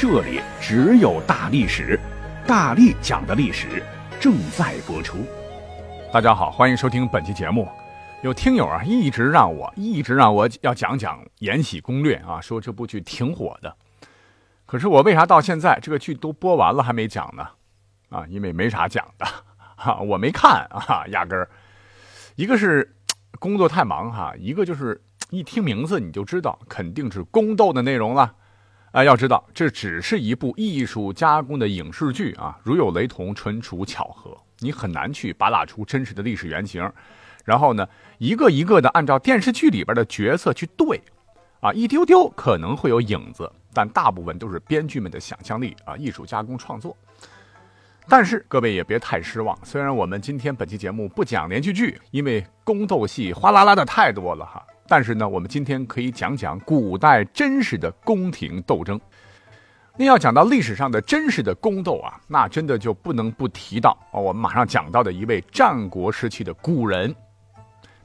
这里只有大历史，大力讲的历史正在播出。大家好，欢迎收听本期节目。有听友啊，一直让我一直让我要讲讲《延禧攻略》啊，说这部剧挺火的。可是我为啥到现在这个剧都播完了还没讲呢？啊，因为没啥讲的哈，我没看啊，压根儿。一个是工作太忙哈，一个就是一听名字你就知道肯定是宫斗的内容了。哎，要知道，这只是一部艺术加工的影视剧啊，如有雷同，纯属巧合。你很难去扒拉出真实的历史原型，然后呢，一个一个的按照电视剧里边的角色去对，啊，一丢丢可能会有影子，但大部分都是编剧们的想象力啊，艺术加工创作。但是各位也别太失望，虽然我们今天本期节目不讲连续剧，因为宫斗戏哗啦啦的太多了哈。但是呢，我们今天可以讲讲古代真实的宫廷斗争。那要讲到历史上的真实的宫斗啊，那真的就不能不提到哦，我们马上讲到的一位战国时期的古人，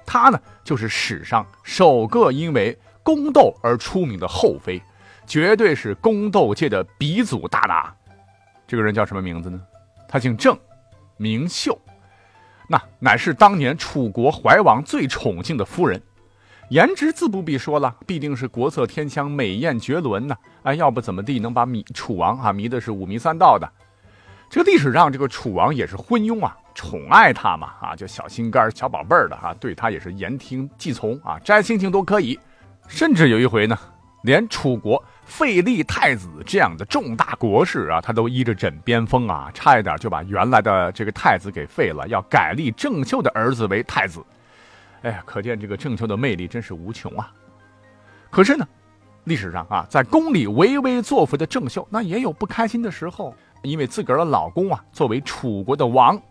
他呢就是史上首个因为宫斗而出名的后妃，绝对是宫斗界的鼻祖大大。这个人叫什么名字呢？他姓郑，名秀，那乃是当年楚国怀王最宠幸的夫人。颜值自不必说了，必定是国色天香、美艳绝伦呢！哎，要不怎么地能把米楚王啊迷的是五迷三道的？这个历史上这个楚王也是昏庸啊，宠爱他嘛啊，就小心肝、小宝贝儿的哈，对他也是言听计从啊，摘星星都可以。甚至有一回呢，连楚国废立太子这样的重大国事啊，他都依着枕边风啊，差一点就把原来的这个太子给废了，要改立郑袖的儿子为太子。哎呀，可见这个郑袖的魅力真是无穷啊！可是呢，历史上啊，在宫里唯唯作福的郑袖，那也有不开心的时候。因为自个儿的老公啊，作为楚国的王，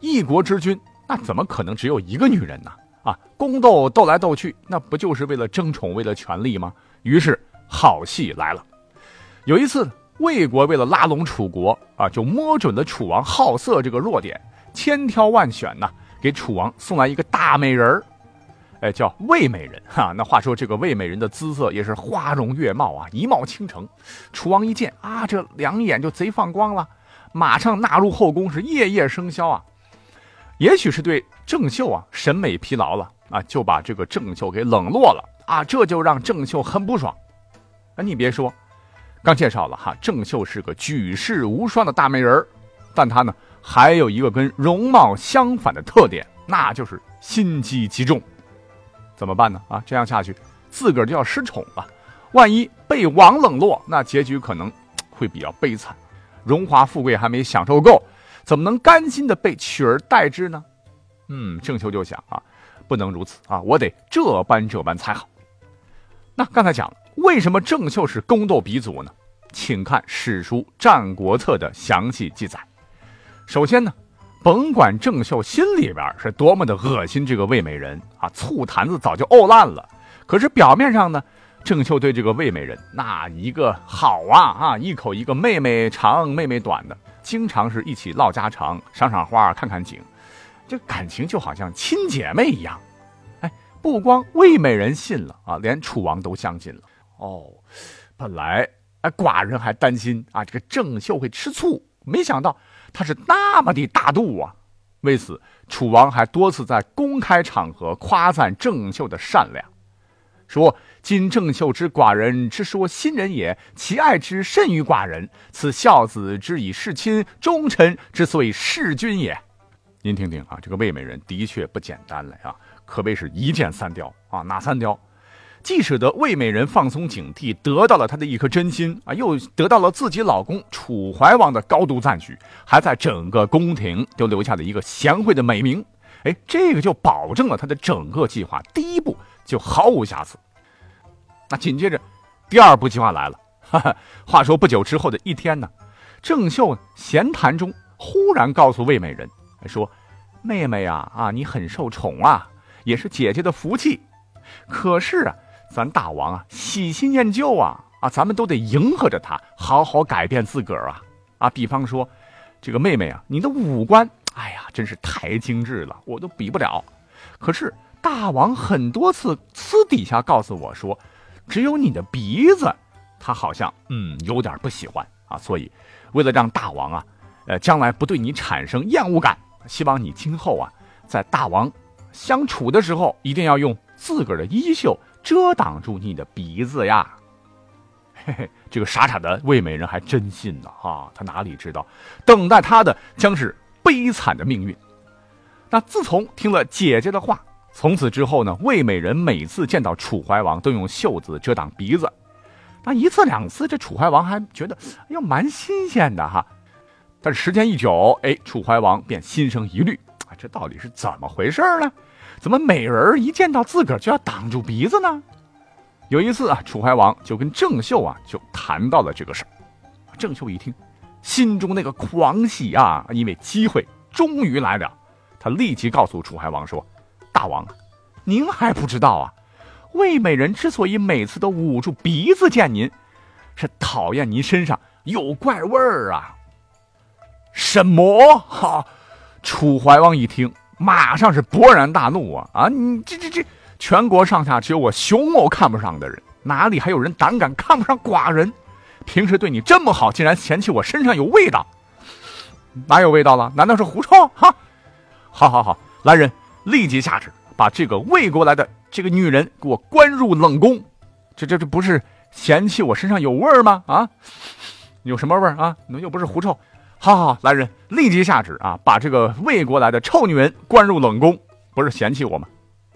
一国之君，那怎么可能只有一个女人呢？啊，宫斗斗来斗去，那不就是为了争宠，为了权力吗？于是好戏来了。有一次，魏国为了拉拢楚国啊，就摸准了楚王好色这个弱点，千挑万选呐，给楚王送来一个大美人儿。哎，叫魏美人哈。那话说，这个魏美人的姿色也是花容月貌啊，一貌倾城。楚王一见啊，这两眼就贼放光了，马上纳入后宫，是夜夜笙箫啊。也许是对郑袖啊审美疲劳了啊，就把这个郑袖给冷落了啊，这就让郑袖很不爽。啊，你别说，刚介绍了哈，郑袖是个举世无双的大美人但她呢还有一个跟容貌相反的特点，那就是心机极重。怎么办呢？啊，这样下去，自个儿就要失宠了。万一被王冷落，那结局可能会比较悲惨。荣华富贵还没享受够，怎么能甘心的被取而代之呢？嗯，郑秋就想啊，不能如此啊，我得这般这般才好。那刚才讲了为什么郑袖是宫斗鼻祖呢？请看史书《战国策》的详细记载。首先呢。甭管郑袖心里边是多么的恶心这个魏美人啊，醋坛子早就沤烂了。可是表面上呢，郑袖对这个魏美人那一个好啊啊，一口一个妹妹长妹妹短的，经常是一起唠家常、赏赏花、看看景，这感情就好像亲姐妹一样。哎，不光魏美人信了啊，连楚王都相信了。哦，本来哎寡人还担心啊，这个郑袖会吃醋，没想到。他是那么的大度啊！为此，楚王还多次在公开场合夸赞郑袖的善良，说：“今郑袖之寡人之说新人也，其爱之甚于寡人。此孝子之以事亲，忠臣之所以事君也。”您听听啊，这个魏美人的确不简单了啊，可谓是一箭三雕啊！哪三雕？既使得魏美人放松警惕，得到了她的一颗真心啊，又得到了自己老公楚怀王的高度赞许，还在整个宫廷都留下了一个贤惠的美名。哎，这个就保证了他的整个计划第一步就毫无瑕疵。那紧接着，第二步计划来了。哈哈，话说不久之后的一天呢，郑袖闲谈中忽然告诉魏美人说：“妹妹呀，啊，你很受宠啊，也是姐姐的福气。可是啊，咱大王啊，喜新厌旧啊，啊，咱们都得迎合着他，好好改变自个儿啊。啊，比方说，这个妹妹啊，你的五官，哎呀，真是太精致了，我都比不了。可是大王很多次私底下告诉我说，只有你的鼻子，他好像嗯有点不喜欢啊，所以。”为了让大王啊，呃，将来不对你产生厌恶感，希望你今后啊，在大王相处的时候，一定要用自个儿的衣袖遮挡住你的鼻子呀。嘿嘿，这个傻傻的魏美人还真信呢啊！他哪里知道，等待他的将是悲惨的命运。那自从听了姐姐的话，从此之后呢，魏美人每次见到楚怀王都用袖子遮挡鼻子。那一次两次，这楚怀王还觉得哎呦蛮新鲜的哈，但是时间一久，哎，楚怀王便心生疑虑啊，这到底是怎么回事呢？怎么美人一见到自个儿就要挡住鼻子呢？有一次啊，楚怀王就跟郑袖啊就谈到了这个事儿。郑袖一听，心中那个狂喜啊，因为机会终于来了，他立即告诉楚怀王说：“大王，您还不知道啊。”魏美人之所以每次都捂住鼻子见您，是讨厌您身上有怪味儿啊。什么？哈！楚怀王一听，马上是勃然大怒啊！啊，你这这这，全国上下只有我熊某看不上的人，哪里还有人胆敢看不上寡人？平时对你这么好，竟然嫌弃我身上有味道？哪有味道了？难道是狐臭？哈！好好好，来人，立即下旨，把这个魏国来的。这个女人给我关入冷宫，这这这不是嫌弃我身上有味儿吗？啊，有什么味儿啊？那又不是狐臭。好好，来人，立即下旨啊，把这个魏国来的臭女人关入冷宫，不是嫌弃我吗？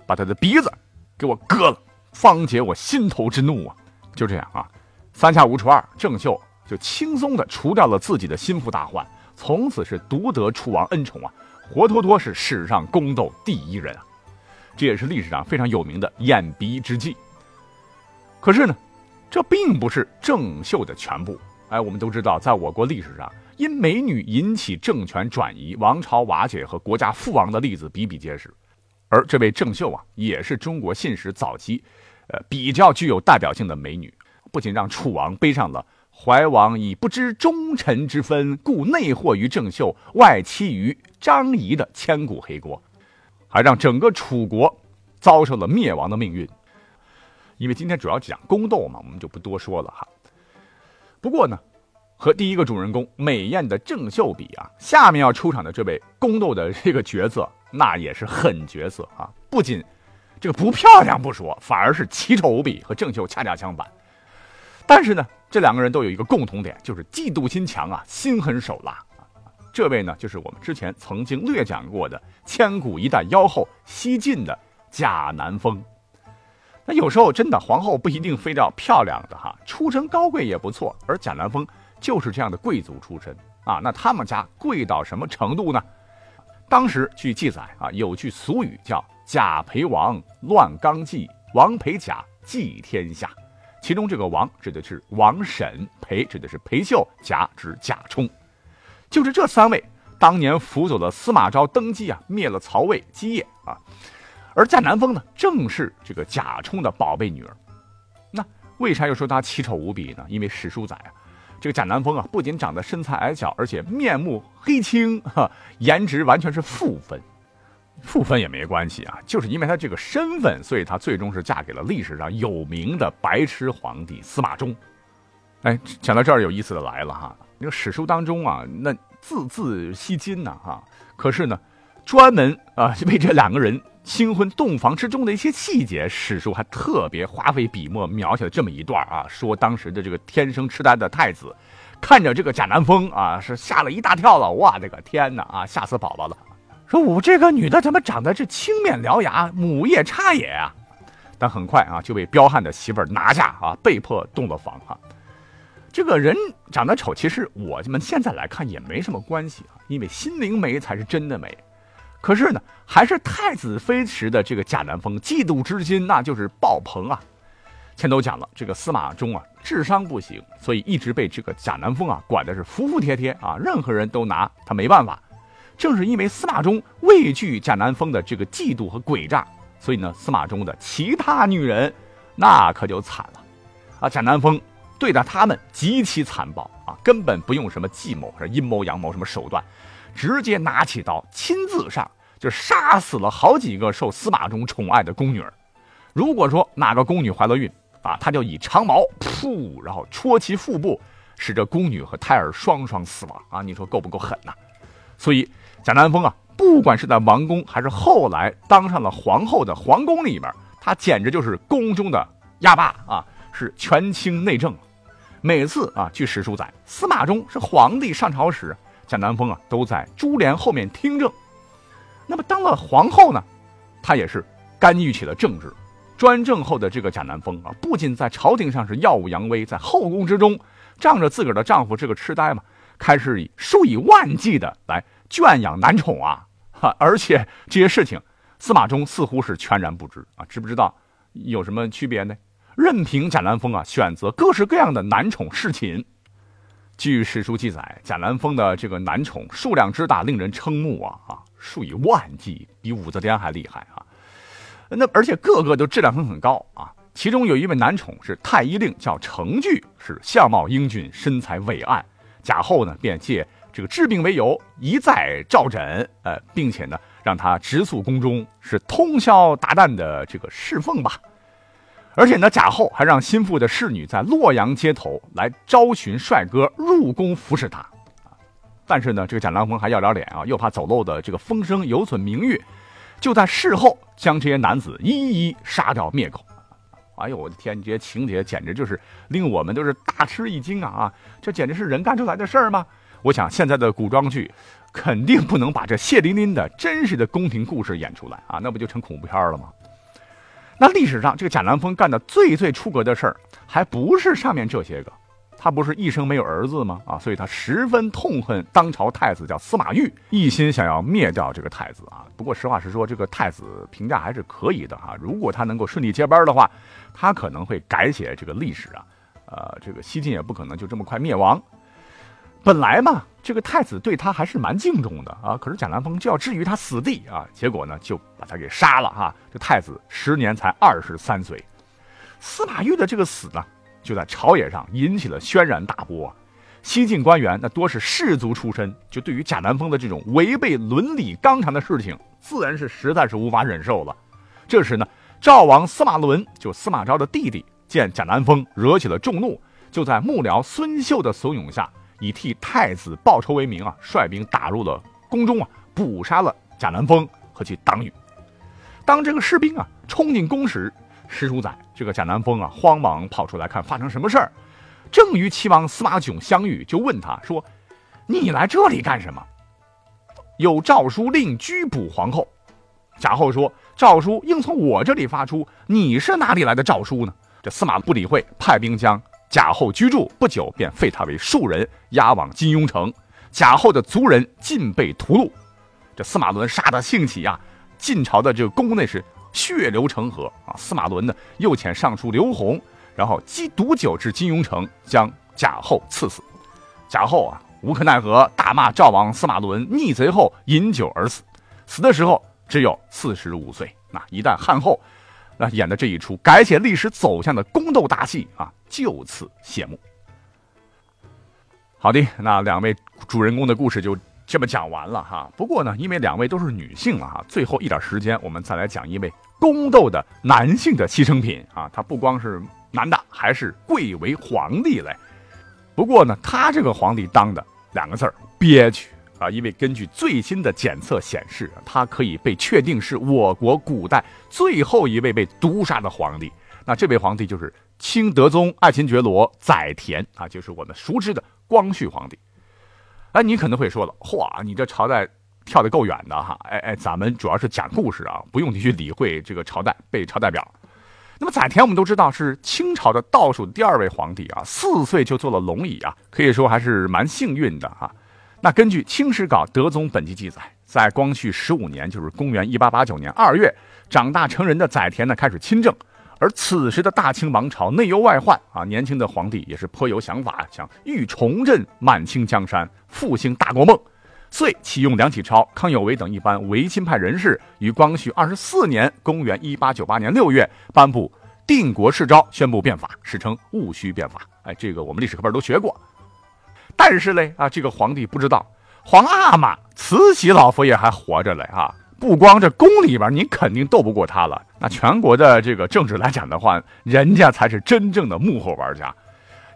把她的鼻子给我割了，方解我心头之怒啊！就这样啊，三下五除二，郑袖就轻松的除掉了自己的心腹大患，从此是独得楚王恩宠啊，活脱脱是史上宫斗第一人啊！这也是历史上非常有名的掩鼻之计。可是呢，这并不是郑袖的全部。哎，我们都知道，在我国历史上，因美女引起政权转移、王朝瓦解和国家覆亡的例子比比皆是。而这位郑袖啊，也是中国信史早期，呃，比较具有代表性的美女。不仅让楚王背上了“怀王以不知忠臣之分，故内惑于郑袖，外戚于张仪”的千古黑锅。还让整个楚国遭受了灭亡的命运。因为今天主要讲宫斗嘛，我们就不多说了哈。不过呢，和第一个主人公美艳的郑袖比啊，下面要出场的这位宫斗的这个角色，那也是狠角色啊！不仅这个不漂亮不说，反而是奇丑无比，和郑袖恰恰相反。但是呢，这两个人都有一个共同点，就是嫉妒心强啊，心狠手辣。这位呢，就是我们之前曾经略讲过的千古一代妖后西晋的贾南风。那有时候真的皇后不一定非要漂亮的哈，出身高贵也不错。而贾南风就是这样的贵族出身啊。那他们家贵到什么程度呢？当时据记载啊，有句俗语叫“贾陪王乱纲纪，王陪贾祭天下”。其中这个王指的是王审，陪指的是裴秀，贾指贾充。就是这三位当年辅佐了司马昭登基啊，灭了曹魏基业啊，而贾南风呢，正是这个贾充的宝贝女儿。那为啥又说她奇丑无比呢？因为史书载啊，这个贾南风啊，不仅长得身材矮小，而且面目黑青，哈，颜值完全是负分。负分也没关系啊，就是因为他这个身份，所以他最终是嫁给了历史上有名的白痴皇帝司马衷。哎，讲到这儿有意思的来了哈。这个史书当中啊，那字字吸金呢，哈。可是呢，专门啊为这两个人新婚洞房之中的一些细节，史书还特别花费笔墨描写了这么一段啊，说当时的这个天生痴呆的太子，看着这个贾南风啊，是吓了一大跳了，哇，这个天哪啊，吓死宝宝了。说我这个女的怎么长得这青面獠牙，母夜叉也啊？但很快啊就被彪悍的媳妇儿拿下啊，被迫洞了房哈。这个人长得丑，其实我们现在来看也没什么关系啊，因为心灵美才是真的美。可是呢，还是太子妃时的这个贾南风，嫉妒之心那就是爆棚啊！前头讲了，这个司马衷啊，智商不行，所以一直被这个贾南风啊管的是服服帖帖啊，任何人都拿他没办法。正是因为司马衷畏惧贾南风的这个嫉妒和诡诈，所以呢，司马衷的其他女人那可就惨了啊。贾南风对待他们极其残暴啊，根本不用什么计谋、是阴谋阳谋什么手段，直接拿起刀亲自上，就杀死了好几个受司马衷宠爱的宫女儿。如果说哪个宫女怀了孕，啊，他就以长矛噗，然后戳其腹部，使这宫女和胎儿双双死亡啊！你说够不够狠呐？所以贾南风啊，不管是在王宫，还是后来当上了皇后的皇宫里边，他简直就是宫中的压霸啊，是权倾内政。每次啊，据史书载，司马衷是皇帝上朝时，贾南风啊都在珠帘后面听政。那么当了皇后呢，她也是干预起了政治。专政后的这个贾南风啊，不仅在朝廷上是耀武扬威，在后宫之中，仗着自个儿的丈夫是个痴呆嘛，开始以数以万计的来圈养男宠啊，哈！而且这些事情，司马衷似乎是全然不知啊，知不知道有什么区别呢？任凭贾南风啊选择各式各样的男宠侍寝。据史书记载，贾南风的这个男宠数量之大，令人瞠目啊啊，数以万计，比武则天还厉害啊！那而且个个都质量很很高啊，其中有一位男宠是太医令，叫程据，是相貌英俊，身材伟岸。贾后呢便借这个治病为由，一再召诊，呃，并且呢让他直宿宫中，是通宵达旦的这个侍奉吧。而且呢，贾后还让心腹的侍女在洛阳街头来招寻帅哥入宫服侍他。但是呢，这个贾南风还要了脸啊，又怕走漏的这个风声有损名誉。就在事后将这些男子一一杀掉灭口，哎呦我的天！这些情节简直就是令我们都是大吃一惊啊！啊，这简直是人干出来的事儿吗？我想现在的古装剧肯定不能把这血淋淋的真实的宫廷故事演出来啊，那不就成恐怖片了吗？那历史上这个贾南风干的最最出格的事儿，还不是上面这些个。他不是一生没有儿子吗？啊，所以他十分痛恨当朝太子叫司马昱，一心想要灭掉这个太子啊。不过实话实说，这个太子评价还是可以的哈。如果他能够顺利接班的话，他可能会改写这个历史啊。呃，这个西晋也不可能就这么快灭亡。本来嘛，这个太子对他还是蛮敬重的啊。可是贾南风就要置于他死地啊，结果呢就把他给杀了哈。这太子时年才二十三岁，司马懿的这个死呢。就在朝野上引起了轩然大波，西晋官员那多是士族出身，就对于贾南风的这种违背伦理纲常的事情，自然是实在是无法忍受了。这时呢，赵王司马伦就司马昭的弟弟，见贾南风惹起了众怒，就在幕僚孙秀的怂恿下，以替太子报仇为名啊，率兵打入了宫中啊，捕杀了贾南风和其党羽。当这个士兵啊冲进宫时，史书载，这个贾南风啊，慌忙跑出来看发生什么事儿。正与齐王司马囧相遇，就问他说：“你来这里干什么？”有诏书令拘捕皇后。贾后说：“诏书应从我这里发出，你是哪里来的诏书呢？”这司马不理会，派兵将贾后居住。不久便废他为庶人，押往金庸城。贾后的族人尽被屠戮。这司马伦杀得兴起呀，晋朝的这个宫内是。血流成河啊！司马伦呢，又遣尚书刘弘，然后积毒酒至金庸城，将贾后赐死。贾后啊，无可奈何，大骂赵王司马伦逆贼后饮酒而死。死的时候只有四十五岁。那一旦汉后，那演的这一出改写历史走向的宫斗大戏啊，就此谢幕。好的，那两位主人公的故事就。这么讲完了哈，不过呢，因为两位都是女性了哈，最后一点时间，我们再来讲一位宫斗的男性的牺牲品啊，他不光是男的，还是贵为皇帝嘞。不过呢，他这个皇帝当的两个字儿憋屈啊，因为根据最新的检测显示，他可以被确定是我国古代最后一位被毒杀的皇帝。那这位皇帝就是清德宗爱新觉罗载湉啊，就是我们熟知的光绪皇帝。哎，你可能会说了，嚯，你这朝代跳得够远的哈！哎哎，咱们主要是讲故事啊，不用你去理会这个朝代背朝代表。那么载湉我们都知道是清朝的倒数第二位皇帝啊，四岁就坐了龙椅啊，可以说还是蛮幸运的哈。那根据《清史稿·德宗本纪》记载，在光绪十五年，就是公元一八八九年二月，长大成人的载湉呢开始亲政，而此时的大清王朝内忧外患啊，年轻的皇帝也是颇有想法，想欲重振满清江山，复兴大国梦，遂启用梁启超、康有为等一般维新派人士，于光绪二十四年（公元一八九八年六月）颁布定国誓诏，宣布变法，史称戊戌变法。哎，这个我们历史课本都学过。但是嘞，啊，这个皇帝不知道，皇阿玛慈禧老佛爷还活着嘞啊！不光这宫里边，你肯定斗不过他了。那全国的这个政治来讲的话，人家才是真正的幕后玩家。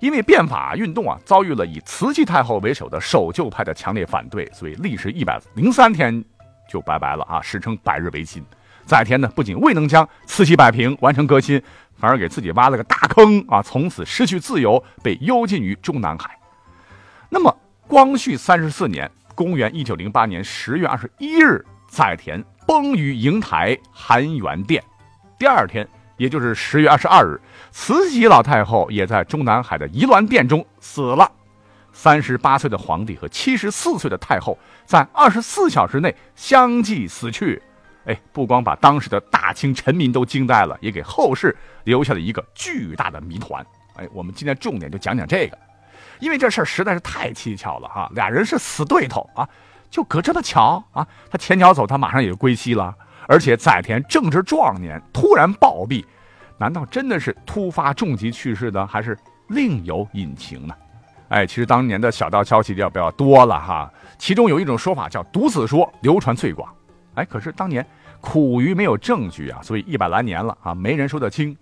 因为变法运动啊，遭遇了以慈禧太后为首的守旧派的强烈反对，所以历时一百零三天就拜拜了啊，史称百日维新。在天呢，不仅未能将慈禧摆平，完成革新，反而给自己挖了个大坑啊，从此失去自由，被幽禁于中南海。那么，光绪三十四年（公元一九零八年十月二十一日），载田崩于瀛台含元殿。第二天，也就是十月二十二日，慈禧老太后也在中南海的颐銮殿中死了。三十八岁的皇帝和七十四岁的太后在二十四小时内相继死去。哎，不光把当时的大清臣民都惊呆了，也给后世留下了一个巨大的谜团。哎，我们今天重点就讲讲这个。因为这事儿实在是太蹊跷了哈，俩人是死对头啊，就隔这么巧啊，他前脚走，他马上也就归西了。而且载田正值壮年，突然暴毙，难道真的是突发重疾去世的，还是另有隐情呢？哎，其实当年的小道消息要不要多了哈？其中有一种说法叫毒死说，流传最广。哎，可是当年苦于没有证据啊，所以一百来年了啊，没人说得清。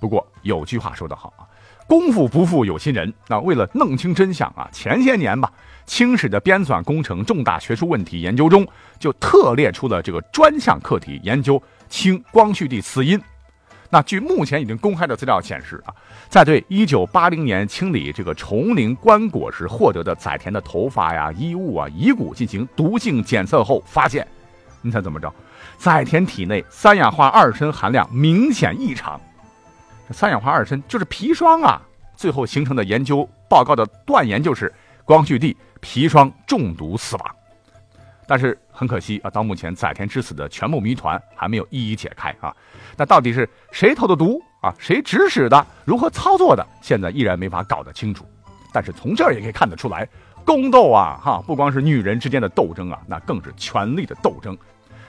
不过有句话说得好啊。功夫不负有心人，那为了弄清真相啊，前些年吧，清史的编纂工程重大学术问题研究中，就特列出了这个专项课题，研究清光绪帝死因。那据目前已经公开的资料显示啊，在对1980年清理这个崇陵棺椁时获得的载田的头发呀、衣物啊、遗骨进行毒性检测后，发现，你猜怎么着？载田体内三氧化二砷含量明显异常。这三氧化二砷就是砒霜啊！最后形成的研究报告的断言就是光绪帝砒霜中毒死亡。但是很可惜啊，到目前载田之死的全部谜团还没有一一解开啊。那到底是谁投的毒啊？谁指使的？如何操作的？现在依然没法搞得清楚。但是从这儿也可以看得出来，宫斗啊，哈，不光是女人之间的斗争啊，那更是权力的斗争。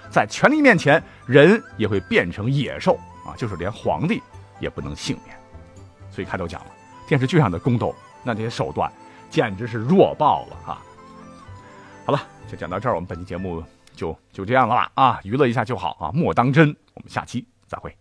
在权力面前，人也会变成野兽啊，就是连皇帝。也不能幸免，所以开头讲了电视剧上的宫斗，那这些手段简直是弱爆了啊。好了，就讲到这儿，我们本期节目就就这样了吧啊，娱乐一下就好啊，莫当真。我们下期再会。